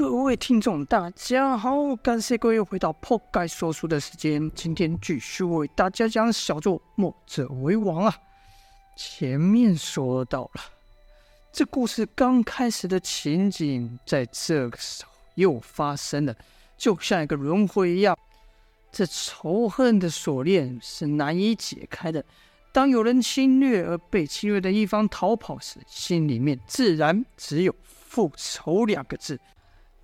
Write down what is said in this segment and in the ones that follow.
各位听众，大家好，感谢各位回到破盖说书的时间。今天继续为大家讲小作《墨者为王》啊。前面说到了，这故事刚开始的情景，在这个时候又发生了，就像一个轮回一样。这仇恨的锁链是难以解开的。当有人侵略而被侵略的一方逃跑时，心里面自然只有复仇两个字。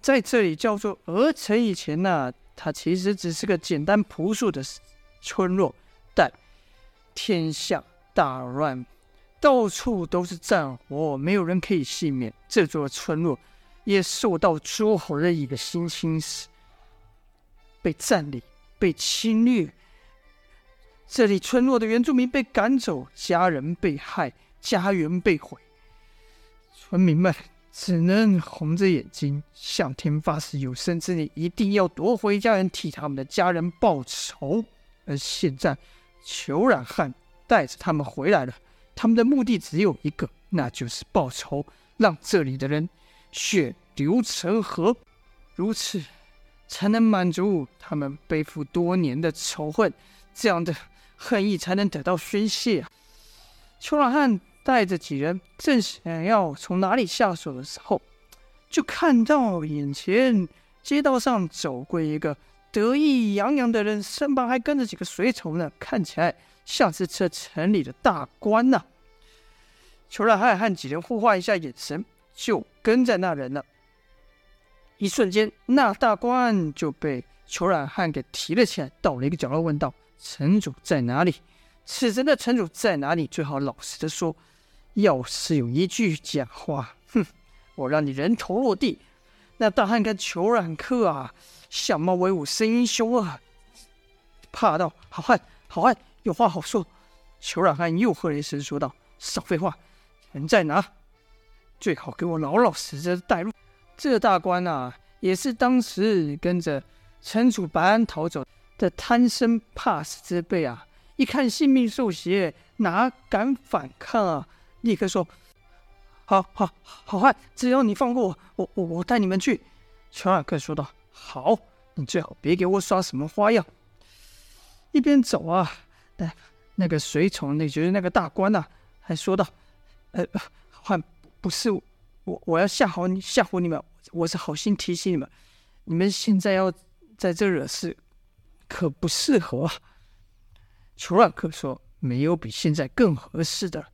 在这里叫做鹅城以前呢、它其实只是个简单朴素的村落，但天下大乱，到处都是战火，没有人可以幸免。这座村落也受到诸侯的一个心侵蚀，被占领，被侵略。这里村落的原住民被赶走，家人被害，家园被毁，村民们。只能红着眼睛向天发誓，有生之年一定要夺回家人，替他们的家人报仇。而现在，虬髯汉带着他们回来了，他们的目的只有一个，那就是报仇，让这里的人血流成河，如此才能满足他们背负多年的仇恨，这样的恨意才能得到宣泄啊！虬髯汉。带着几人正想要从哪里下手的时候，就看到眼前街道上走过一个得意洋洋的人，身旁还跟着几个随从呢，看起来像是这城里的大官呐、啊。虬髯汉和几人互换一下眼神，就跟在那人了。一瞬间，那大官就被虬髯汉给提了起来，到了一个角落，问道：“城主在哪里？此人的城主在哪里？最好老实的说。”要是有一句假话，哼，我让你人头落地！那大汉跟裘冉客啊，相貌威武，声音凶恶，怕道：“好汉，好汉，有话好说。”裘冉汉又喝了一声，说道：“少废话，人在哪？最好给我老老实实的带路。”这大官啊，也是当时跟着城主白安逃走的贪生怕死之辈啊！一看性命受胁，哪敢反抗啊？立刻说：“好好好汉，只要你放过我，我我我带你们去。”乔尔克说道：“好，你最好别给我耍什么花样。”一边走啊，那那个随从，那就是那个大官呐、还说道：“呃，好汉不是我，我要吓唬你，吓唬你们，我是好心提醒你们，你们现在要在这惹事，可不适合啊。”虬髯客说：“没有比现在更合适的了。”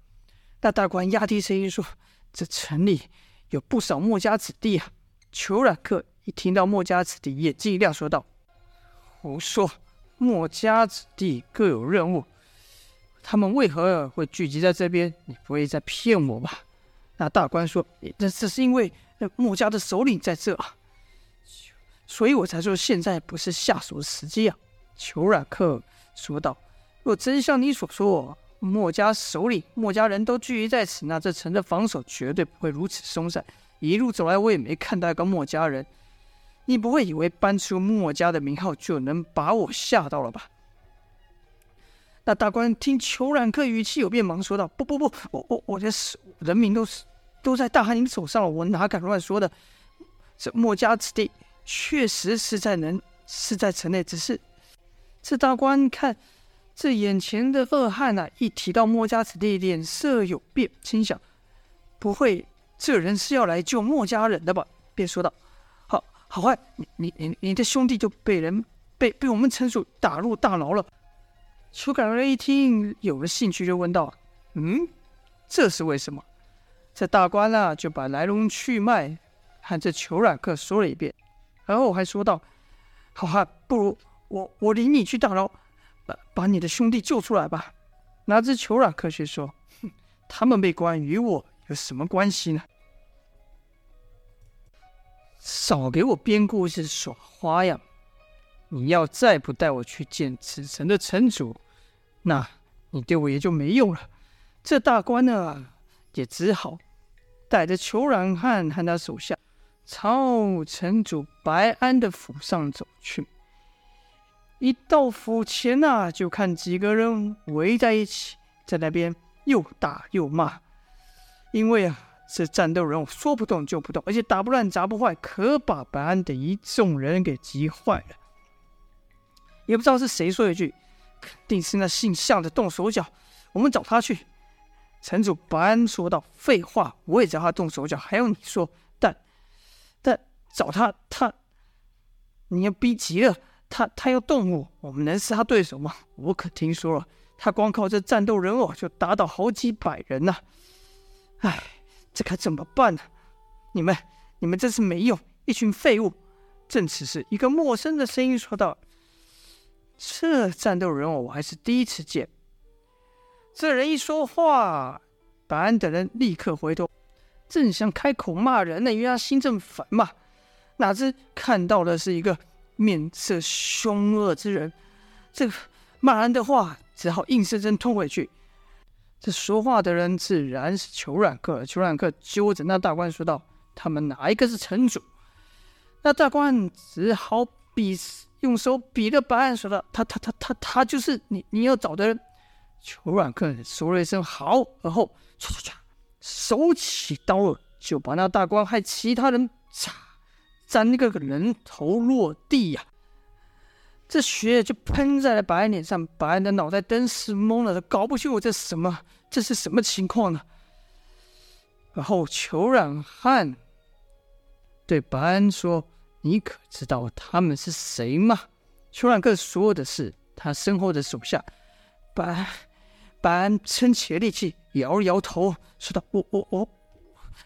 那大官压低声音说：“这城里有不少墨家子弟啊。”虬髯客一听到墨家子弟，眼睛一亮，说道：“胡说！墨家子弟各有任务，他们为何会聚集在这边？你不会在骗我吧？”那大官说：“这只是因为墨家的首领在这，所以我才说现在不是下手的时机啊。”虬髯客说道：“若真像你所说。”墨家首领、墨家人都聚集在此，那这城的防守绝对不会如此松散。一路走来，我也没看到一个墨家人。你不会以为搬出墨家的名号就能把我吓到了吧？那大官听虬髯客语气有变，忙说道：“不不不，我我我的人民都是都在大汗您手上了，我哪敢乱说的？这墨家子弟确实是在能是在城内，只是这大官看。”这眼前的恶汉呐，一提到墨家子弟，脸色有变，心想：不会这人是要来救墨家人的吧？便说道：“好，好汉，你你你你的兄弟就被人被被我们城主打入大牢了。”虬髯客一听有了兴趣，就问道：“嗯，这是为什么？”这大官啊，就把来龙去脉和这虬髯客说了一遍，然后还说道：“好汉，不如我我领你去大牢。”把把你的兄弟救出来吧！哪知虬髯客却说：“哼，他们被关与我有什么关系呢？少给我编故事耍花样！你要再不带我去见此城的城主，那你对我也就没用了。”这大官呢，也只好带着虬髯汉和他手下朝城主白安的府上走去。一到府前呐、就看几个人围在一起，在那边又打又骂。因为啊，这战斗人物说不动就不动，而且打不乱、砸不坏，可把白安的一众人给急坏了。也不知道是谁说一句，肯定是那姓向的动手脚，我们找他去。城主白安说道：“废话，我也知道他动手脚，还要你说？但但找他，他你要逼急了，他他要动我，我们能是他对手吗？我可听说了。”他光靠这战斗人偶就打倒好几百人呢！哎，这可怎么办呢？你们，你们真是没用，一群废物！正此时，一个陌生的声音说道：“这战斗人偶我还是第一次见。”这人一说话，白安等人立刻回头，正想开口骂人呢，因为他心正烦嘛，哪知看到的是一个面色凶恶之人。这个骂人的话。只好硬生生吞回去。这说话的人自然是裘冉克。裘冉克揪着那大官说道：“他们哪一个是城主？”那大官只好比用手比了白安，说道：“他他他他他就是你你要找的人。”裘冉克说了一声“好”，而后唰唰唰，手起刀落，就把那大官害其他人嚓，斩那个人头落地呀、这血就喷在了白安脸上，白安的脑袋顿时懵了，他搞不清楚这是什么，这是什么情况呢？然后裘冉汉对白安说：“你可知道他们是谁吗？”裘冉克说的是他身后的手下。白白安撑起力气，摇了摇头，说道：“我我我，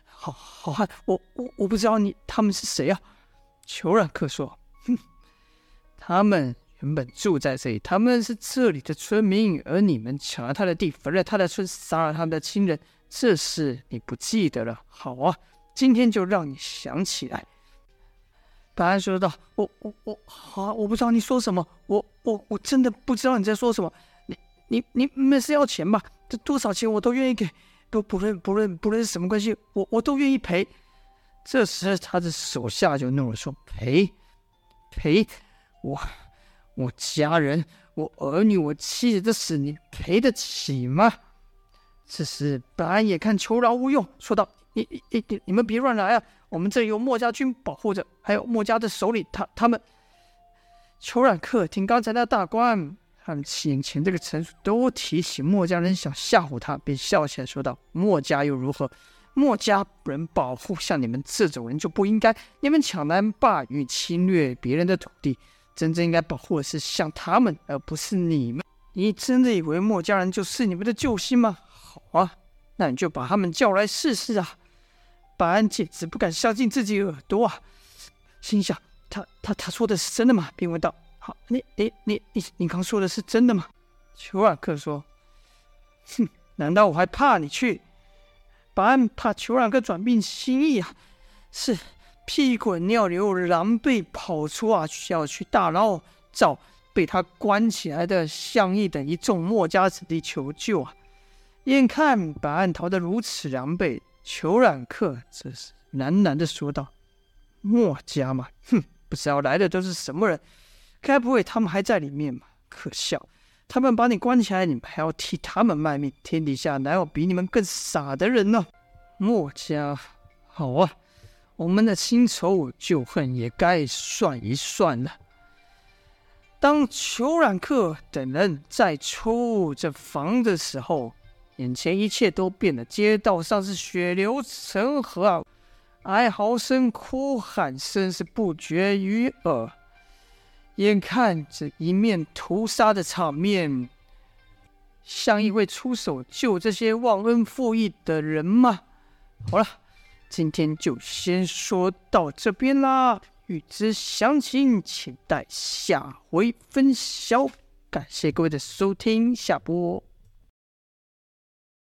好好汉，我我我不知道你他们是谁啊？”裘冉克说。哼 他们原本住在这里，他们是这里的村民，而你们抢了他的地，焚了他的村，杀了他们的亲人，这事你不记得了？好啊，今天就让你想起来。白安说道：“我我我，好，我不知道你说什么，我我我真的不知道你在说什么。你你你们是要钱吧？这多少钱我都愿意给，不不论不论不论是什么关系，我我都愿意赔。”这时他的手下就怒了，说：“赔赔。”我，我家人，我儿女，我妻子的死，你赔得起吗？此时，白安也看求饶无用，说道：“你、你、你、你们别乱来啊！我们这里有墨家军保护着，还有墨家的首领，他、他们。”裘冉克听刚才那大官和眼前这个城主都提起墨家人想吓唬他，便笑起来说道：“墨家又如何？墨家人保护像你们这种人就不应该，你们抢男霸女，侵略别人的土地。”真正应该保护的是像他们，而不是你们。你真的以为墨家人就是你们的救星吗？好啊，那你就把他们叫来试试啊！白安简直不敢相信自己耳朵啊，心想：他他他说的是真的吗？便问道：好，你你你你你刚说的是真的吗？丘尔克说：哼，难道我还怕你去？白安怕裘冉克转变心意啊，是。屁滚尿流，狼狈跑出啊，要去大牢找被他关起来的向义等一众墨家子弟求救啊！眼看白安逃得如此狼狈，裘冉克这是喃喃的说道：“墨家嘛，哼，不知道来的都是什么人？该不会他们还在里面吧？可笑！他们把你关起来，你们还要替他们卖命？天底下哪有比你们更傻的人呢？墨家，好啊！”我们的新仇旧恨也该算一算了。当裘冉克等人再出这房的时候，眼前一切都变了，街道上是血流成河啊，哀嚎声、哭喊声是不绝于耳。眼看着一面屠杀的场面，相义会出手救这些忘恩负义的人吗？好了。今天就先说到这边啦，欲知详情，请待下回分晓。感谢各位的收听，下播。